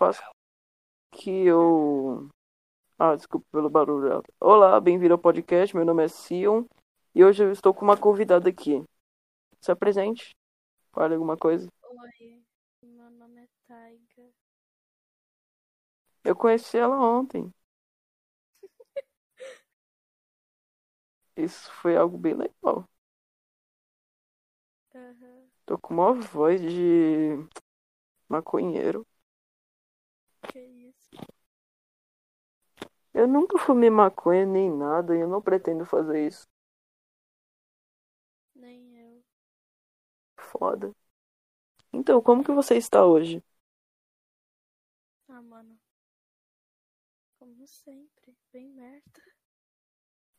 faz que eu. Ah, desculpa pelo barulho. Olá, bem-vindo ao podcast. Meu nome é Sion e hoje eu estou com uma convidada aqui. Se apresente. Fale alguma coisa. Oi, meu nome é Taiga. Eu conheci ela ontem. Isso foi algo bem legal. Aham, Tô com uma voz de maconheiro. Eu nunca fumei maconha nem nada e eu não pretendo fazer isso. Nem eu. Foda. Então, como que você está hoje? Ah, mano. Como sempre, bem merda.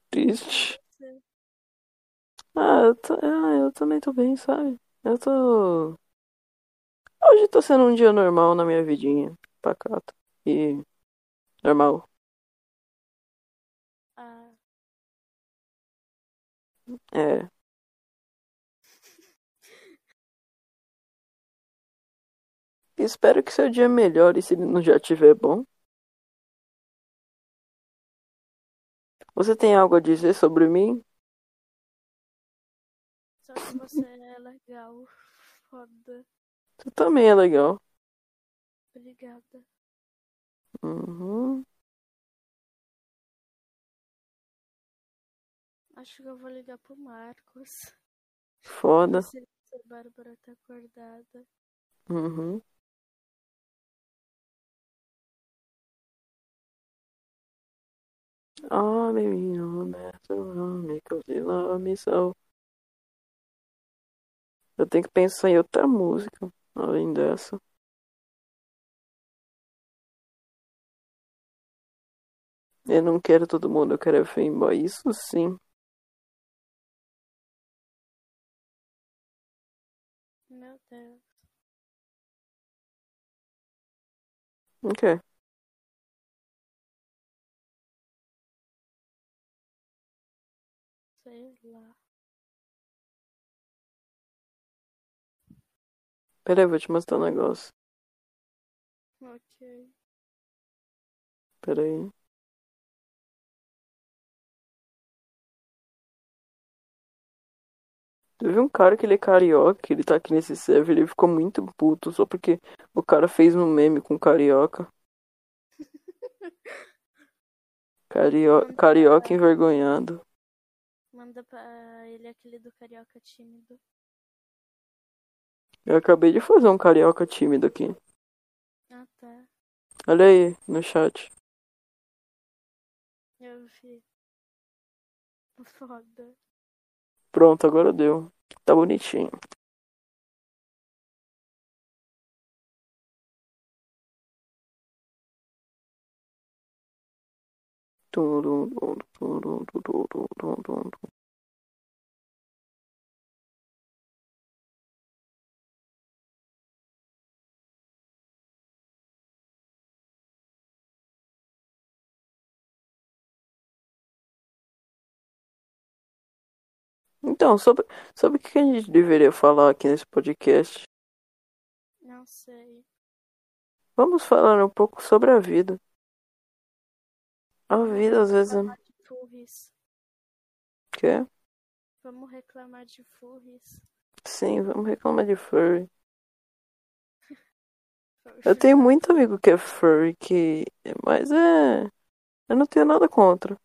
Triste. Ah, eu, tô- ah, eu também tô bem, sabe? Eu tô. Hoje tá sendo um dia normal na minha vidinha. Pacato. E. Normal. Ah, É. Espero que seu dia melhore se ele não já estiver bom. Você tem algo a dizer sobre mim? só que você é legal. Foda. Você também é legal. Obrigada. Uhum. Acho que eu vou ligar pro Marcos. Foda. Se a Bárbara tá acordada. Uhum. Ah, baby, no matter what, because you love me so. Eu tenho que pensar em outra música, além dessa. Eu não quero todo mundo, eu quero fanboy. Isso sim. Meu Deus. O quê? Sei lá. Peraí, vou te mostrar um negócio. Ok. Peraí. Teve um cara que ele é carioca, que ele tá aqui nesse server, ele ficou muito puto só porque o cara fez um meme com carioca. Cario... Carioca envergonhado. Manda pra ele aquele do carioca tímido. Eu acabei de fazer um carioca tímido aqui. Ah, tá. Olha aí no chat. Eu vi. Foda. Pronto, agora deu. Tá bonitinho. Turum, turum, turum, turum, turum, turum. Então, sobre, sobre o que a gente deveria falar aqui nesse podcast? Não sei. Vamos falar um pouco sobre a vida. A vida às vezes é. Reclamar de furries. Quer? Vamos reclamar de furries. Sim, vamos reclamar de furry. Eu tenho muito amigo que é furry, que. Mas é. Eu não tenho nada contra.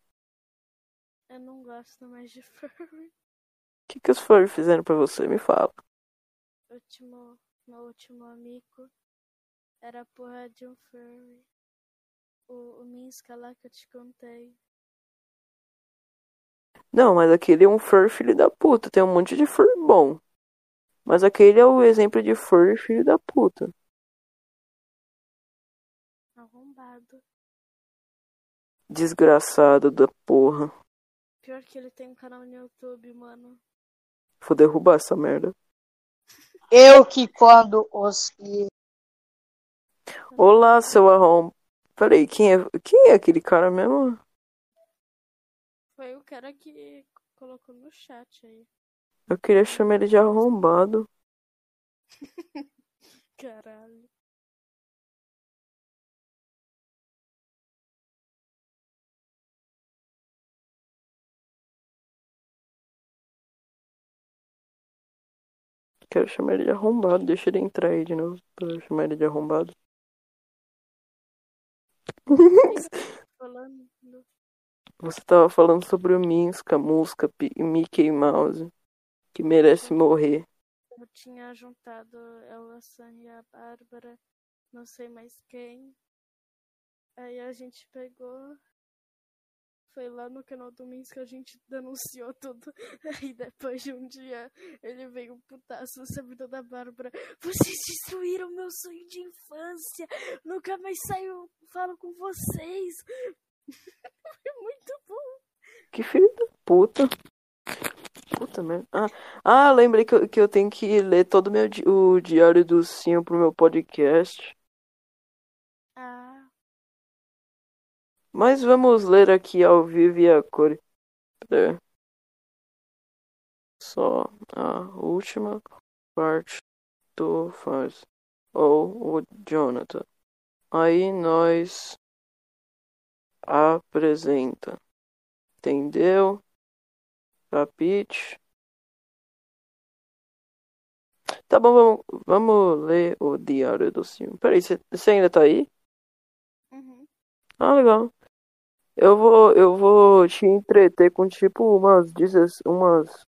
Eu não gosto mais de furry. Que, que os furry fizeram pra você? Me fala. Último, meu último amigo era a porra de um furry. O, o Minska lá que eu te contei. Não, mas aquele é um furry filho da puta. Tem um monte de furry bom. Mas aquele é o exemplo de furry filho da puta. Arrombado. Desgraçado da porra. Pior que ele tem um canal no YouTube, mano. Vou derrubar essa merda. Eu que quando os Olá, seu arrom. Peraí, quem é, quem é aquele cara mesmo? Foi o cara que colocou no chat aí. Eu queria chamar ele de arrombado. Caralho. Quero chamar ele de arrombado. Deixa ele entrar aí de novo pra chamar ele de arrombado. Você tava falando sobre o Minsk, a música Pi- Mickey Mouse, que merece morrer. Eu tinha juntado ela, a e a Bárbara, não sei mais quem. Aí a gente pegou. Foi lá no canal do Minsk que a gente denunciou tudo. Aí depois de um dia ele veio um putaço servidor da Bárbara. Vocês destruíram meu sonho de infância! Nunca mais saio, falo com vocês! Foi muito bom! Que filho da puta. Puta merda. Ah, ah lembrei que eu, que eu tenho que ler todo meu, o diário do Sim pro meu podcast. Mas vamos ler aqui ao vivo e a cor. É. Só a última parte do faz. Ou o Jonathan. Aí nós apresenta. Entendeu? Capite. Tá bom, vamos, vamos ler o diário do Sim. Peraí, você ainda tá aí? uhum. Ah, legal. Eu vou, eu vou te entreter com tipo umas, 16 umas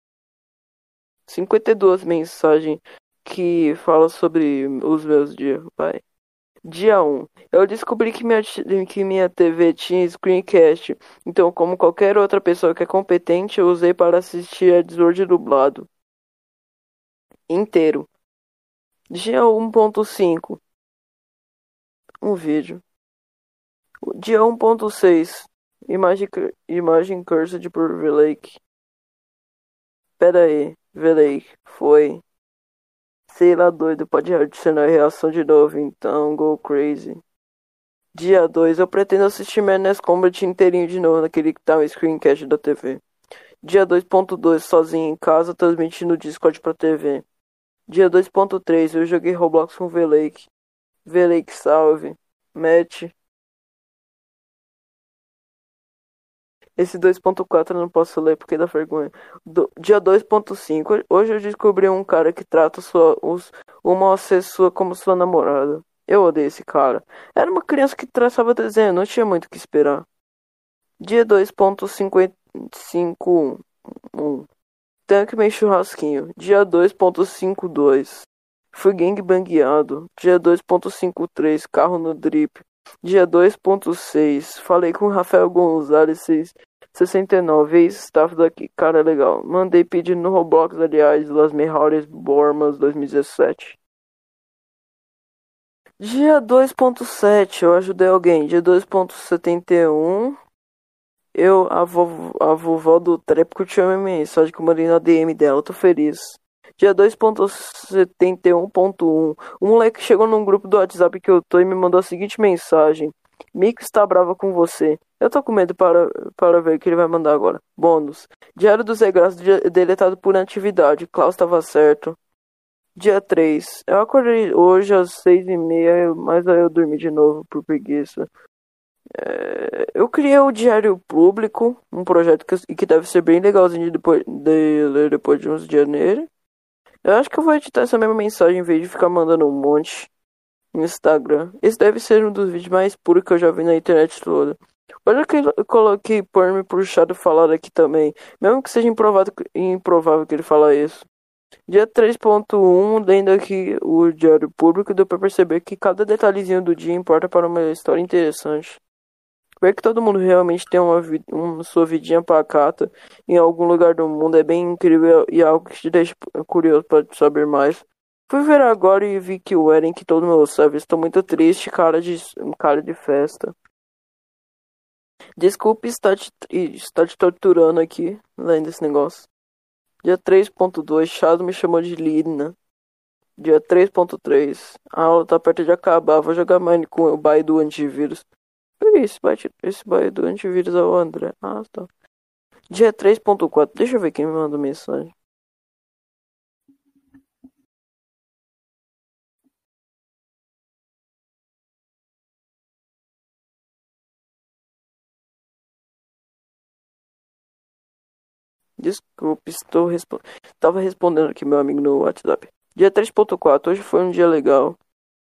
52 mensagens que falam sobre os meus dias, vai. Dia 1. Eu descobri que minha, que minha TV tinha screencast, então como qualquer outra pessoa que é competente, eu usei para assistir a Desordem dublado. Inteiro. Dia 1.5. Um vídeo. Dia 1.6. Imagem, imagem cursed por Velake. Pera aí, Velake, foi. Sei lá, doido, pode adicionar reação de novo, então go crazy. Dia 2, eu pretendo assistir Madness Combat inteirinho de novo naquele que tá no screencast da TV. Dia 2.2, sozinho em casa, transmitindo o Discord pra TV. Dia 2.3, eu joguei Roblox com Velake. Velake, salve. Match. Esse 2.4 eu não posso ler porque dá vergonha. Do- dia 2.5. Hoje eu descobri um cara que trata sua, os, uma sua como sua namorada. Eu odeio esse cara. Era uma criança que traçava desenho, não tinha muito o que esperar. Dia 2.51. Tankman churrasquinho. Dia 2.52. Fui gangbangueado. Dia 2.53. Carro no drip. Dia 2.6. Falei com Rafael Gonzalez 6, 69. Ex-staff daqui. Cara legal. Mandei pedir no Roblox, aliás, Las Mejores Bormas 2017. Dia 2.7. Eu ajudei alguém. Dia 2.71. Eu, a, vovó, a vovó do Trap curtiu a minha mensagem que eu mandei na DM dela. Tô feliz. Dia 2.71.1. Um moleque chegou num grupo do WhatsApp que eu tô e me mandou a seguinte mensagem: Mico está brava com você. Eu tô com medo para, para ver o que ele vai mandar agora. Bônus. Diário do Zé Graça de- deletado por inatividade. Klaus estava certo. Dia 3. Eu acordei hoje às 6 e meia, mas aí eu dormi de novo por preguiça. É, eu criei o Diário Público, um projeto que, que deve ser bem legalzinho de depois de ler depois de uns dias nele. Eu acho que eu vou editar essa mesma mensagem em vez de ficar mandando um monte no Instagram. Esse deve ser um dos vídeos mais puros que eu já vi na internet toda. Olha que eu coloquei por me puxado falar aqui também. Mesmo que seja improvado, improvável que ele fala isso. Dia 3.1, lendo aqui o Diário Público, deu pra perceber que cada detalhezinho do dia importa para uma história interessante. Ver que todo mundo realmente tem uma, uma sua vidinha pacata em algum lugar do mundo é bem incrível e algo que te deixa curioso para saber mais. Fui ver agora e vi que o Eren que todo mundo sabe, estou muito triste, cara de cara de festa. Desculpe estar te, estar te torturando aqui, lendo esse negócio. Dia 3.2, Chado me chamou de Lina. Dia 3.3, a aula tá perto de acabar, vou jogar Mine com o baile do antivírus. Peraí, esse baile, esse baile do antivírus é o André. Ah, tá. Dia 3.4, deixa eu ver quem me mandou mensagem. Desculpe, estou respo... Tava respondendo aqui meu amigo no WhatsApp. Dia 3.4, hoje foi um dia legal.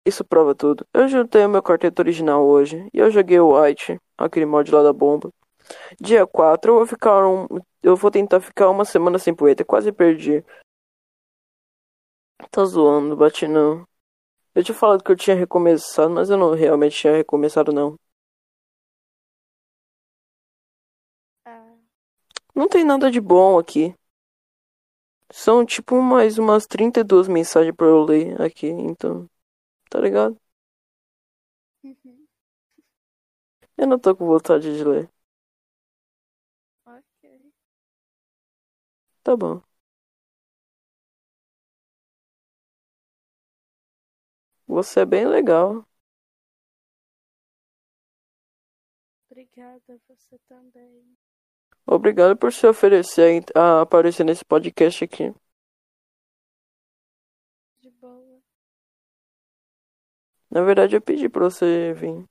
Isso prova tudo. Eu juntei o meu quarteto original hoje e eu joguei o White, aquele mod lá da bomba. Dia 4, eu vou ficar um. Eu vou tentar ficar uma semana sem poeta, quase perdi. Tá zoando, bati não. Eu tinha falado que eu tinha recomeçado, mas eu não realmente tinha recomeçado não. Ah, Não tem nada de bom aqui. São tipo mais umas 32 mensagens pra eu ler aqui, então. Tá ligado? uhum, Eu não tô com vontade de ler. ok. Tá bom. Você é bem legal. Obrigada, você também. Obrigado por se oferecer a aparecer nesse podcast aqui. Na verdade, eu pedi pra você vir.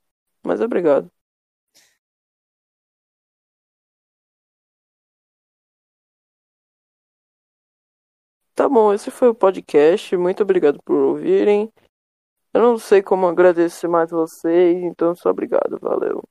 Mas obrigado. Tá bom, esse foi o podcast. Muito obrigado por ouvirem. Eu não sei como agradecer mais vocês, então só obrigado. Valeu.